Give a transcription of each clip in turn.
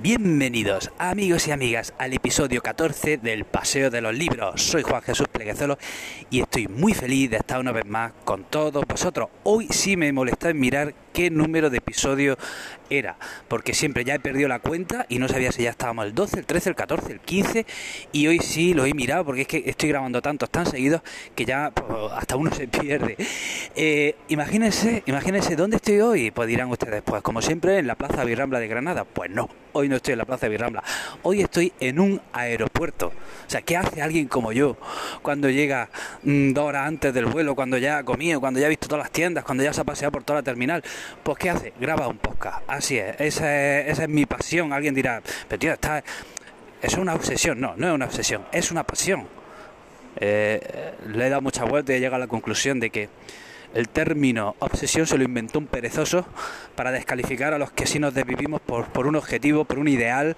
Bienvenidos amigos y amigas al episodio 14 del Paseo de los Libros. Soy Juan Jesús Pleguezolo y estoy muy feliz de estar una vez más con todos vosotros. Hoy sí me molesta en mirar qué número de episodio era, porque siempre ya he perdido la cuenta y no sabía si ya estábamos el 12, el 13, el 14, el 15 y hoy sí lo he mirado porque es que estoy grabando tantos tan seguidos que ya pues, hasta uno se pierde. Eh, imagínense, imagínense dónde estoy hoy, pues dirán ustedes, pues como siempre en la Plaza Virrambla de Granada, pues no, hoy no estoy en la Plaza Virrambla, hoy estoy en un aeropuerto. O sea, ¿qué hace alguien como yo cuando llega mm, dos horas antes del vuelo, cuando ya ha comido, cuando ya ha visto todas las tiendas, cuando ya se ha paseado por toda la terminal? Pues ¿qué hace? Graba un podcast. Así es, esa es, mi pasión. Alguien dirá, pero tío, está... es una obsesión. No, no es una obsesión, es una pasión. Eh, le he dado mucha vuelta y he llegado a la conclusión de que el término obsesión se lo inventó un perezoso para descalificar a los que sí nos desvivimos por, por un objetivo, por un ideal,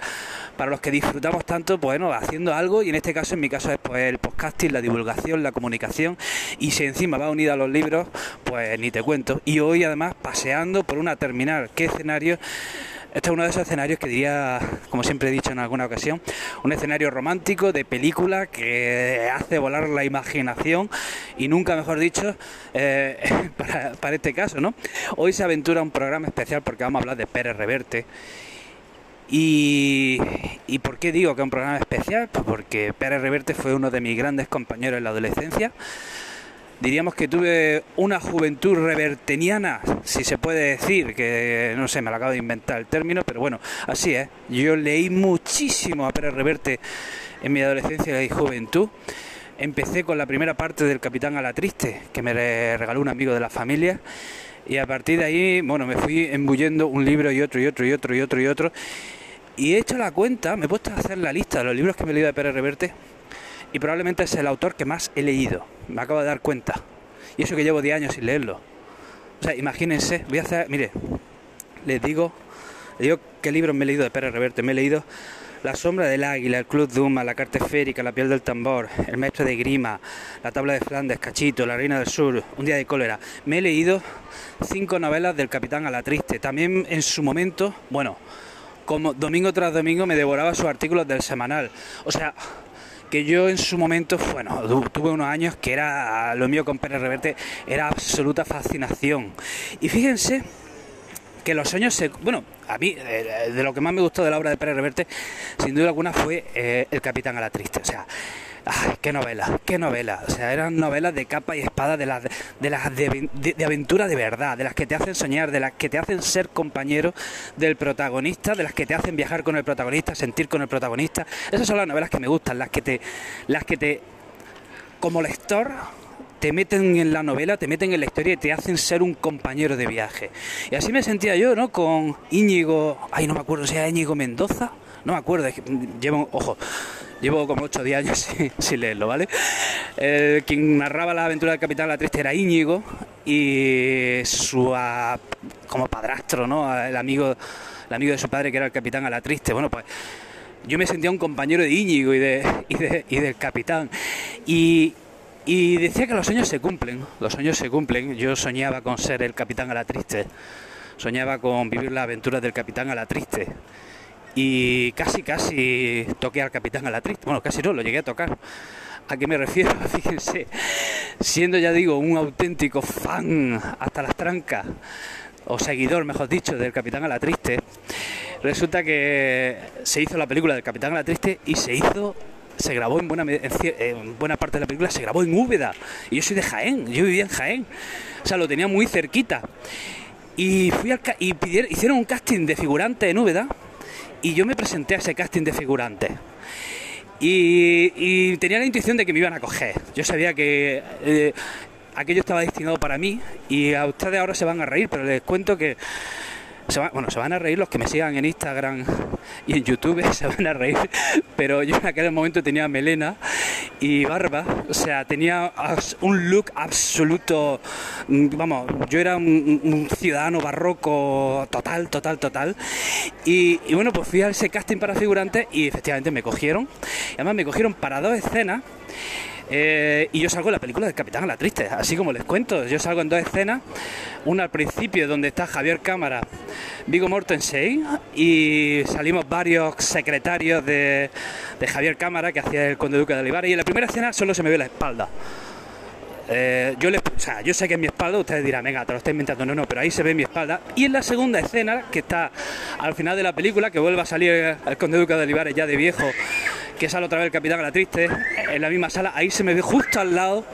para los que disfrutamos tanto, bueno, haciendo algo, y en este caso, en mi caso, es pues el podcasting, la divulgación, la comunicación, y si encima va unido a los libros, pues ni te cuento. Y hoy además paseando por una terminal, qué escenario este es uno de esos escenarios que diría, como siempre he dicho en alguna ocasión, un escenario romántico de película que hace volar la imaginación y nunca mejor dicho eh, para, este caso, ¿no? Hoy se aventura un programa especial porque vamos a hablar de Pérez Reverte. Y, ¿Y por qué digo que es un programa especial? Pues porque Pérez Reverte fue uno de mis grandes compañeros en la adolescencia diríamos que tuve una juventud reverteniana, si se puede decir, que no sé, me lo acabo de inventar el término, pero bueno, así es. Yo leí muchísimo a Pérez Reverte en mi adolescencia y juventud. Empecé con la primera parte del Capitán a la Triste, que me regaló un amigo de la familia, y a partir de ahí, bueno, me fui embullendo un libro y otro y otro y otro y otro y otro. Y he hecho la cuenta, me he puesto a hacer la lista de los libros que me he leído de Pérez Reverte y probablemente es el autor que más he leído. Me acabo de dar cuenta. Y eso que llevo 10 años sin leerlo. O sea, imagínense, voy a hacer, mire, les digo, les digo qué libros me he leído de Pérez Reverte. Me he leído La sombra del águila, El Club Duma, La carta esférica, La piel del tambor, El maestro de grima, La tabla de Flandes, Cachito, La reina del sur, Un día de cólera. Me he leído cinco novelas del Capitán a la Triste. También en su momento, bueno, como domingo tras domingo me devoraba sus artículos del semanal. O sea, que yo en su momento, bueno, tuve unos años que era, lo mío con Pérez Reverte, era absoluta fascinación. Y fíjense que los sueños se... Bueno, a mí, eh, de lo que más me gustó de la obra de Pérez Reverte, sin duda alguna fue eh, El Capitán a la Triste. O sea, Ay, qué novela, qué novela. O sea, eran novelas de capa y espada, de las de, las de, aventura de verdad, de las que te hacen soñar, de las que te hacen ser compañero del protagonista, de las que te hacen viajar con el protagonista, sentir con el protagonista. Esas son las novelas que me gustan, las que te, las que te, como lector, te meten en la novela, te meten en la historia y te hacen ser un compañero de viaje. Y así me sentía yo, ¿no? Con Íñigo, ay, no me acuerdo si era Íñigo Mendoza, no me acuerdo, llevo, ojo, llevo como 8 o 10 años sin, leerlo, ¿vale? Quien narraba la aventura del Capitán La Triste era Íñigo y su ah, como padrastro, ¿no? El amigo, el amigo de su padre que era el Capitán a la Triste. Bueno, pues yo me sentía un compañero de Íñigo y, de, y, de, y del Capitán. Y, y decía que los sueños se cumplen, los sueños se cumplen. Yo soñaba con ser el Capitán a la Triste, soñaba con vivir la aventura del Capitán a la Triste y casi, casi toqué al capitán a la triste. Bueno, casi no, lo llegué a tocar. ¿A qué me refiero? Fíjense, siendo ya digo un auténtico fan hasta las trancas, o seguidor, mejor dicho, del Capitán a la Triste, resulta que se hizo la película del Capitán a la Triste y se hizo se grabó en buena, en buena parte de la película, se grabó en Úbeda. Y yo soy de Jaén, yo vivía en Jaén. O sea, lo tenía muy cerquita. Y fui al y hicieron un casting de figurante en Úbeda y yo me presenté a ese casting de figurantes. Y, tenía la intuición de que me iban a coger. Yo sabía que eh, aquello estaba destinado para mí y a ustedes ahora se van a reír, pero les cuento que bueno, se van a reír los que me sigan en Instagram y en YouTube, se van a reír, pero yo en aquel momento tenía melena y barba, o sea, tenía un look absoluto, mm, vamos, yo era un, ciudadano barroco total, total, total, y, bueno, pues fui a ese casting para figurantes y efectivamente me cogieron, además me cogieron para dos escenas, eh, y yo salgo en la película del Capitán a la Triste, así como les cuento. Yo salgo en dos escenas. Una al principio donde está Javier Cámara Vigo Mortensen y salimos varios secretarios de, de Javier Cámara, que hacía el conde duque de Olivares, y en la primera escena solo se me ve la espalda. Eh, yo, les, o sea, yo sé que es mi espalda, ustedes dirán, venga, te lo estoy inventando, no, no, pero ahí se ve mi espalda. Y en la segunda escena, que está al final de la película, que vuelve a salir el conde duque de Olivares ya de viejo, que sale otra vez el capitán a la triste, en la misma sala, ahí se me ve justo al lado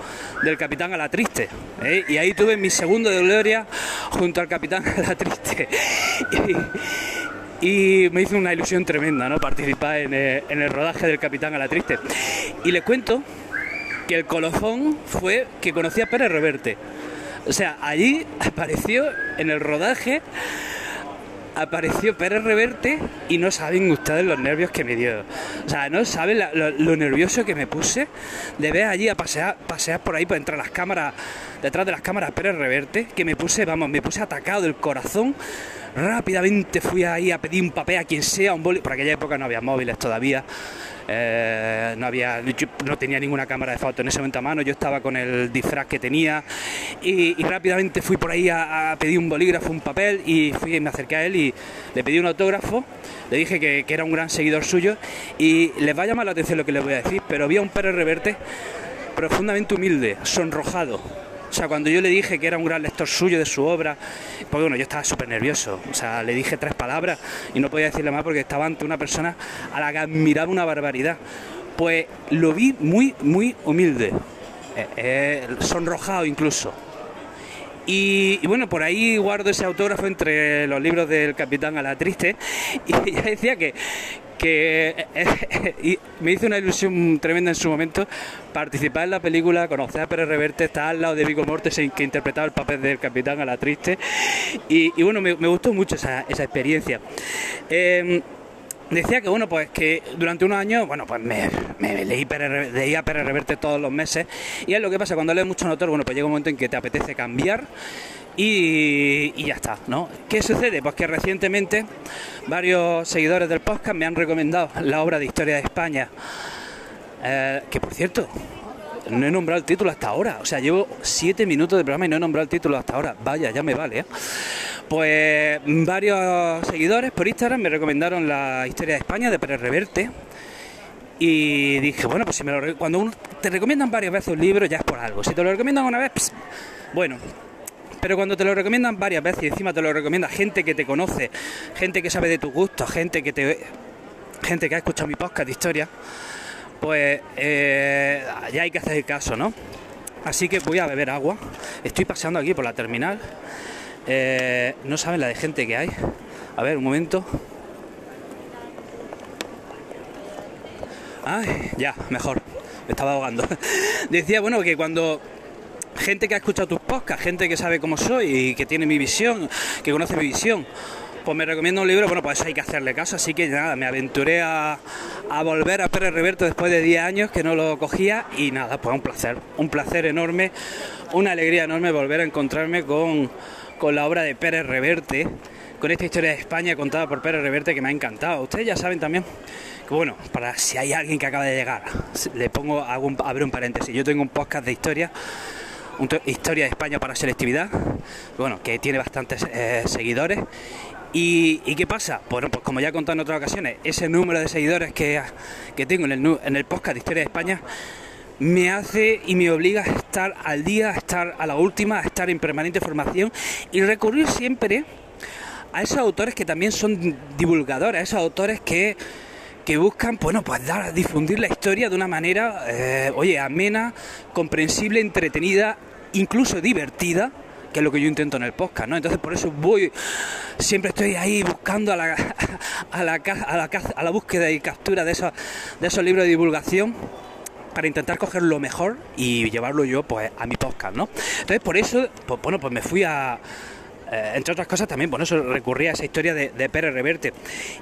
del capitán a la triste. ¿eh? Y ahí tuve mi segundo de gloria junto al capitán a la triste. Y, me hizo una ilusión tremenda, ¿no? Participar en el, en el rodaje del capitán a la triste. Y les cuento que el colofón fue que conocí a Pérez Reverte. O sea, allí apareció en el rodaje, apareció Pérez Reverte y no saben ustedes los nervios que me dio. O sea, no saben lo nervioso que me puse de ver allí a pasear, pasear por ahí, por entre las cámaras, detrás de las cámaras Pérez Reverte, que me puse, vamos, me puse atacado del corazón. Rápidamente fui ahí a pedir un papel a quien sea, un boli. Por aquella época no había móviles todavía. eh, no había no tenía ninguna cámara de foto en ese momento a mano yo estaba con el disfraz que tenía y, rápidamente fui por ahí a, pedir un bolígrafo un papel y fui me acerqué a él y le pedí un autógrafo le dije que, que era un gran seguidor suyo y les va a llamar la atención lo que les voy a decir pero vi a un Pérez Reverte profundamente humilde sonrojado sea, cuando yo le dije que era un gran lector suyo de su obra, pues bueno, yo estaba súper nervioso. O sea, le dije tres palabras y no podía decirle más porque estaba ante una persona a la que admiraba una barbaridad. Pues lo vi muy, muy humilde, eh, eh, sonrojado incluso. Y, y bueno, por ahí guardo ese autógrafo entre los libros del Capitán a la Triste y ella decía que, que eh, y me hizo una ilusión tremenda en su momento participar en la película, conocer a Pérez Reverte, estar al lado de Vigo Mortensen que interpretaba el papel del Capitán a la Triste. Y, bueno, me, gustó mucho esa, esa experiencia. Eh, Decía que bueno, pues que durante unos años, bueno, pues me, me leí Pérez Re- leía Pérez Reverte todos los meses. Y es lo que pasa cuando lees mucho autor, bueno, pues llega un momento en que te apetece cambiar y, ya está, ¿no? ¿Qué sucede? Pues que recientemente varios seguidores del podcast me han recomendado la obra de Historia de España, eh, que por cierto, no he nombrado el título hasta ahora, o sea, llevo siete minutos de programa y no he nombrado el título hasta ahora, vaya, ya me vale, ¿eh? Pues varios seguidores por Instagram me recomendaron la historia de España de Pérez Reverte. Y dije, bueno, pues si me lo cuando uno- te recomiendan varias veces un libro ya es por algo. Si te lo recomiendan una vez, bueno. Pero cuando te lo recomiendan varias veces y encima te lo recomienda gente que te conoce, gente que sabe de tus gustos, gente que te gente que ha escuchado mi podcast de historia, pues eh, ya hay que hacer caso, ¿no? Así que voy a beber agua. Estoy paseando aquí por la terminal. Eh, no saben la de gente que hay. A ver, un momento. Ay, ya, mejor. Me estaba ahogando. Decía, bueno, que cuando gente que ha escuchado tus podcasts, gente que sabe cómo soy y que tiene mi visión, que conoce mi visión, pues me recomienda un libro, bueno, pues eso hay que hacerle caso, así que nada, me aventuré a, volver a Pérez Reverte después de 10 años que no lo cogía y nada, pues un placer, un placer enorme, una alegría enorme volver a encontrarme con, con la obra de Pérez Reverte, con esta historia de España contada por Pérez Reverte que me ha encantado. Ustedes ya saben también que bueno, para si hay alguien que acaba de llegar, le pongo, hago un, un paréntesis, yo tengo un podcast de historia historia de España para selectividad, bueno, que tiene bastantes eh, seguidores. ¿Y, y qué pasa? Bueno, pues como ya he contado en otras ocasiones, ese número de seguidores que, que tengo en el, en el podcast de Historia de España me hace y me obliga a estar al día, a estar a la última, a estar en permanente formación y recurrir siempre a esos autores que también son divulgadores, a esos autores que, que buscan, bueno, pues dar, difundir la historia de una manera, eh, oye, amena, comprensible, entretenida, incluso divertida, que es lo que yo intento en el podcast, ¿no? Entonces por eso voy, siempre estoy ahí buscando a la, a la, a la, a la búsqueda y captura de esos, de esos libros de divulgación para intentar coger lo mejor y llevarlo yo pues a mi podcast, ¿no? Entonces por eso, pues bueno, pues me fui a eh, entre otras cosas también, por eso recurrí a esa historia de, de Pérez Reverte.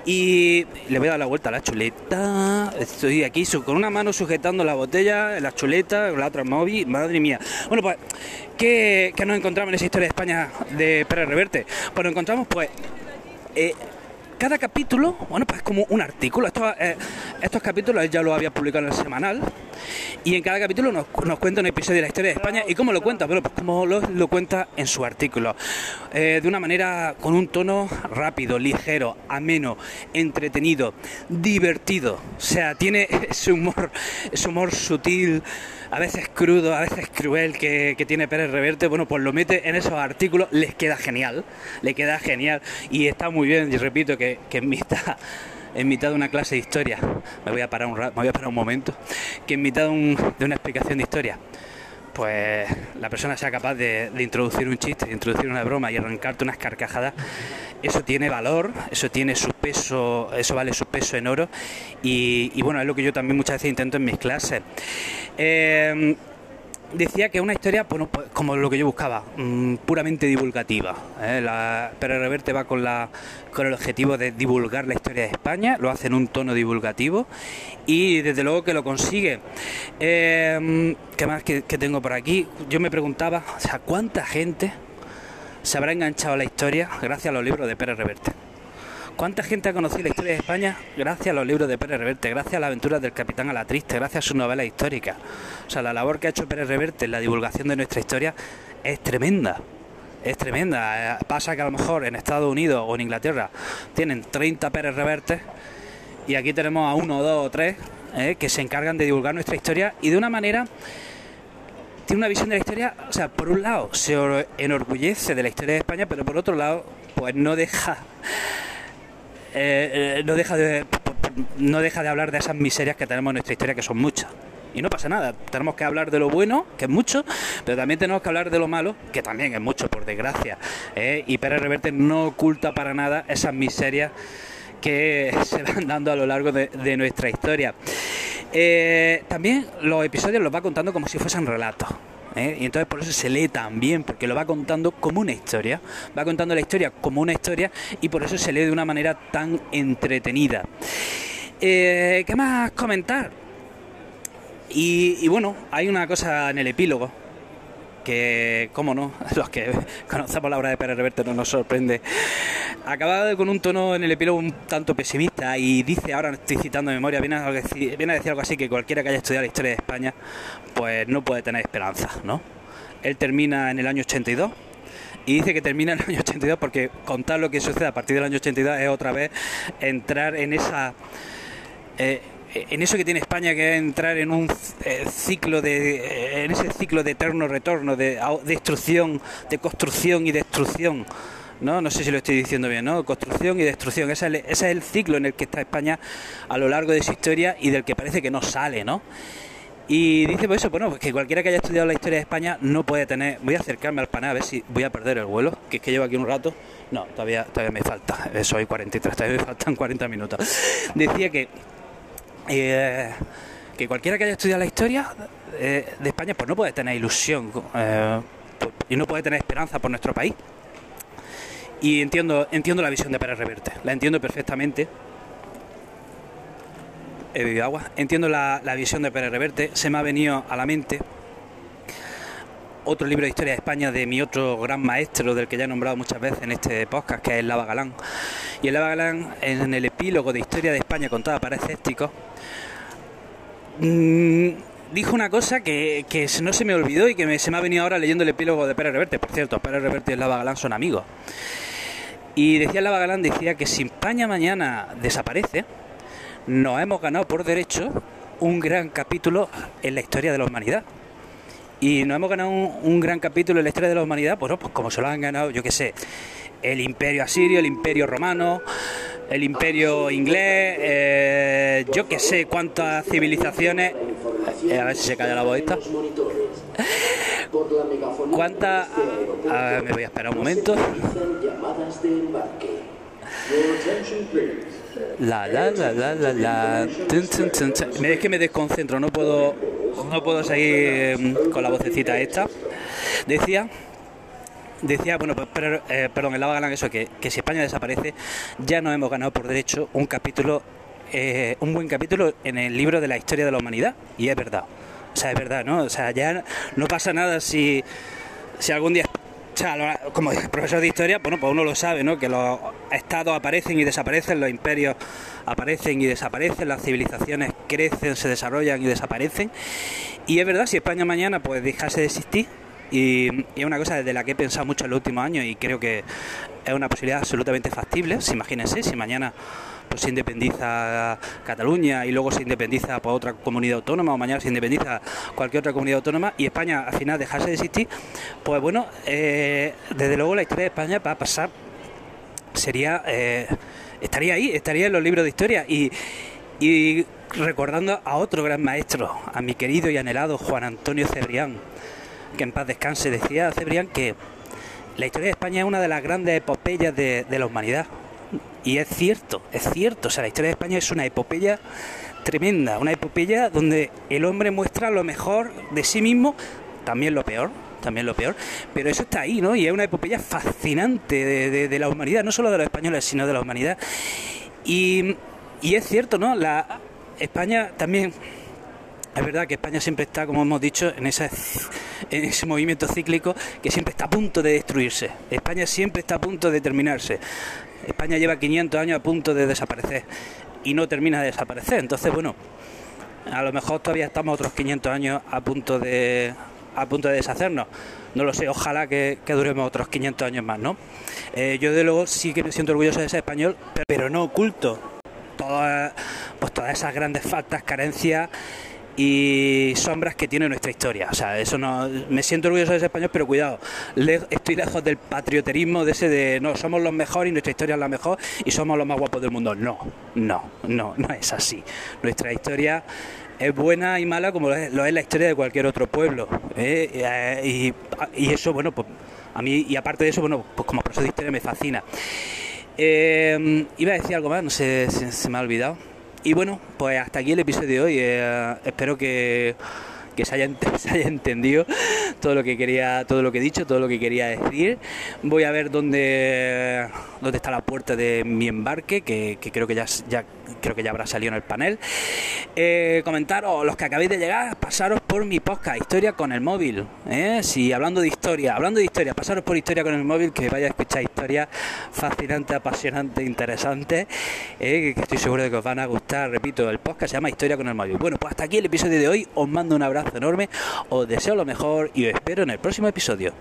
Y le voy a dar la vuelta a la chuleta. Estoy aquí con una mano sujetando la botella, la chuleta, con la otra móvil. Madre mía. Bueno, pues, ¿qué, nos encontramos en esa historia de España de Pérez Reverte? Pues nos encontramos, pues, eh, cada capítulo, bueno, pues como un artículo. Estos, eh, estos capítulos ya lo había publicado en el semanal, Y en cada capítulo nos, nos cuenta un episodio de la historia de España. ¿Y cómo lo cuenta? Bueno, pues como lo, cuenta en su artículo. Eh, de una manera, con un tono rápido, ligero, ameno, entretenido, divertido. O sea, tiene ese humor, ese humor sutil, a veces crudo, a veces cruel que, tiene Pérez Reverte. Bueno, pues lo mete en esos artículos, les queda genial, le queda genial. Y está muy bien, y repito, que, que en mitad en mitad de una clase de historia, me voy a parar un, me voy a parar un momento, que en mitad de, un, de una explicación de historia, pues la persona sea capaz de, introducir un chiste, de introducir una broma y arrancarte unas carcajadas, eso tiene valor, eso tiene su peso, eso vale su peso en oro y, y bueno, es lo que yo también muchas veces intento en mis clases. Eh, decía que una historia, pues, como lo que yo buscaba, mmm, puramente divulgativa. ¿eh? La Pérez Reverte va con, la, con el objetivo de divulgar la historia de España, lo hace en un tono divulgativo y desde luego que lo consigue. Eh, ¿Qué más que, que, tengo por aquí? Yo me preguntaba, o sea, ¿cuánta gente se habrá enganchado a la historia gracias a los libros de Pérez Reverte? ¿Cuánta gente ha conocido la historia de España gracias a los libros de Pérez Reverte, gracias a las aventuras del capitán a la triste, gracias a su novela histórica? O sea, la labor que ha hecho Pérez Reverte en la divulgación de nuestra historia es tremenda. Es tremenda. Pasa que a lo mejor en Estados Unidos o en Inglaterra tienen 30 Pérez Revertes y aquí tenemos a uno, dos o tres eh, que se encargan de divulgar nuestra historia y de una manera tiene una visión de la historia, o sea, por un lado se enorgullece de la historia de España, pero por otro lado, pues no deja eh, no, deja de, no deja de hablar de esas miserias que tenemos en nuestra historia, que son muchas. Y no pasa nada, tenemos que hablar de lo bueno, que es mucho, pero también tenemos que hablar de lo malo, que también es mucho, por desgracia. ¿eh? Y Pérez Reverte no oculta para nada esas miserias que se van dando a lo largo de, de nuestra historia. Eh, también los episodios los va contando como si fuesen relatos. ¿Eh? y entonces por eso se lee tan bien, porque lo va contando como una historia, va contando la historia como una historia y por eso se lee de una manera tan entretenida. Eh, ¿Qué más comentar? Y, y, bueno, hay una cosa en el epílogo que, cómo no, los que conocemos la obra de Pérez Reverte no nos sorprende. Acaba con un tono en el epílogo un tanto pesimista y dice, ahora estoy citando de memoria, viene a, decir, viene a decir algo así que cualquiera que haya estudiado la historia de España, pues no puede tener esperanza, ¿no? Él termina en el año 82 y dice que termina en el año 82 porque contar lo que sucede a partir del año 82 es otra vez entrar en esa... Eh, en eso que tiene España que es entrar en un eh, ciclo de eh, en ese ciclo de eterno retorno de destrucción de construcción y destrucción ¿no? No sé si lo estoy diciendo bien, ¿no? Construcción y destrucción. Ese es, el, ciclo en el que está España a lo largo de su historia y del que parece que no sale, ¿no? Y dice pues eso, bueno, pues que cualquiera que haya estudiado la historia de España no puede tener. Voy a acercarme al panel a ver si voy a perder el vuelo, que es que llevo aquí un rato. No, todavía, todavía me falta. Soy 43, todavía me faltan 40 minutos. Decía que eh, que cualquiera que haya estudiado la historia eh, de España pues no puede tener ilusión eh, y no puede tener esperanza por nuestro país. Y entiendo, entiendo la visión de Pérez Reverte, la entiendo perfectamente. He bebido agua. Entiendo la, la visión de Pérez Reverte. Se me ha venido a la mente otro libro de historia de España de mi otro gran maestro, del que ya he nombrado muchas veces en este podcast, que es Lava Galán. Y el Lava Galán, en el epílogo de Historia de España contada para escépticos, mmm, dijo una cosa que, que, no se me olvidó y que se me ha venido ahora leyendo el epílogo de Pérez Reverte. Por cierto, Pérez Reverte y Lava Galán son amigos. Y decía Lava Galán, decía que si España mañana desaparece, nos hemos ganado por derecho un gran capítulo en la historia de la humanidad. Y nos hemos ganado un, gran capítulo en la historia de la humanidad, pues, pues como se lo han ganado, yo qué sé, el imperio asirio, el imperio romano, el imperio inglés, eh, yo qué sé cuántas civilizaciones... Eh, a ver si se calla la voz esta. ¿Cuántas... me voy a esperar un momento. La la la la la la. Es que me desconcentro, no puedo no puedo seguir con la vocecita esta. Decía decía, bueno, pues, pero, eh, perdón, el Lava Galán eso, que, que si España desaparece, ya no hemos ganado por derecho un capítulo, eh, un buen capítulo en el libro de la historia de la humanidad. Y es verdad. O sea, es verdad, ¿no? O sea, ya no pasa nada si, si algún día Como profesor de historia, bueno, pues uno lo sabe, ¿no? Que los estados aparecen y desaparecen, los imperios aparecen y desaparecen, las civilizaciones crecen, se desarrollan y desaparecen. Y es verdad, si España mañana pues dejase de existir, y, es una cosa desde la que he pensado mucho en los últimos años y creo que es una posibilidad absolutamente factible. Si imagínense, si mañana pues, se independiza Cataluña y luego se independiza por otra comunidad autónoma o mañana se independiza cualquier otra comunidad autónoma y España al final dejase de existir, pues bueno, eh, desde luego la historia de España va a pasar, sería, eh, estaría ahí, estaría en los libros de historia y, y recordando a otro gran maestro, a mi querido y anhelado Juan Antonio Cebrián, que en paz descanse, decía Cebrián que la historia de España es una de las grandes epopeyas de, la humanidad. Y es cierto, es cierto. O sea, la historia de España es una epopeya tremenda, una epopeya donde el hombre muestra lo mejor de sí mismo, también lo peor, también lo peor, pero eso está ahí, ¿no? Y es una epopeya fascinante de, la humanidad, no solo de los españoles, sino de la humanidad. Y, y es cierto, ¿no? La España también es verdad que España siempre está, como hemos dicho, en ese, en ese movimiento cíclico que siempre está a punto de destruirse. España siempre está a punto de terminarse. España lleva 500 años a punto de desaparecer y no termina de desaparecer. Entonces, bueno, a lo mejor todavía estamos otros 500 años a punto de a punto de deshacernos. No lo sé, ojalá que, duremos otros 500 años más, ¿no? Eh, yo de luego sí que me siento orgulloso de ser español, pero no oculto todas, pues todas esas grandes faltas, carencias y sombras que tiene nuestra historia. O sea, eso no. Me siento orgulloso de ser español, pero cuidado, estoy lejos del patrioterismo de ese de no, somos los mejores y nuestra historia es la mejor y somos los más guapos del mundo. No, no, no, no es así. Nuestra historia es buena y mala como lo es, la historia de cualquier otro pueblo. ¿eh? Y, y, eso, bueno, pues a mí, y aparte de eso, bueno, pues como profesor de historia me fascina. Eh, iba a decir algo más, no sé, si se me ha olvidado. Y bueno, pues hasta aquí el episodio de hoy. Eh, espero que, se, haya, se haya entendido todo lo que quería, todo lo que he dicho, todo lo que quería decir. Voy a ver dónde, dónde está la puerta de mi embarque, que, creo que ya creo que ya habrá salido en el panel. Eh, comentaros, los que acabéis de llegar, pasaros por mi podcast, Historia con el móvil. ¿eh? Si hablando de historia, hablando de historia, pasaros por Historia con el móvil, que vaya a escuchar historias fascinantes, apasionantes, interesantes, ¿eh? que estoy seguro de que os van a gustar. Repito, el podcast se llama Historia con el móvil. Bueno, pues hasta aquí el episodio de hoy. Os mando un abrazo enorme, os deseo lo mejor y os espero en el próximo episodio.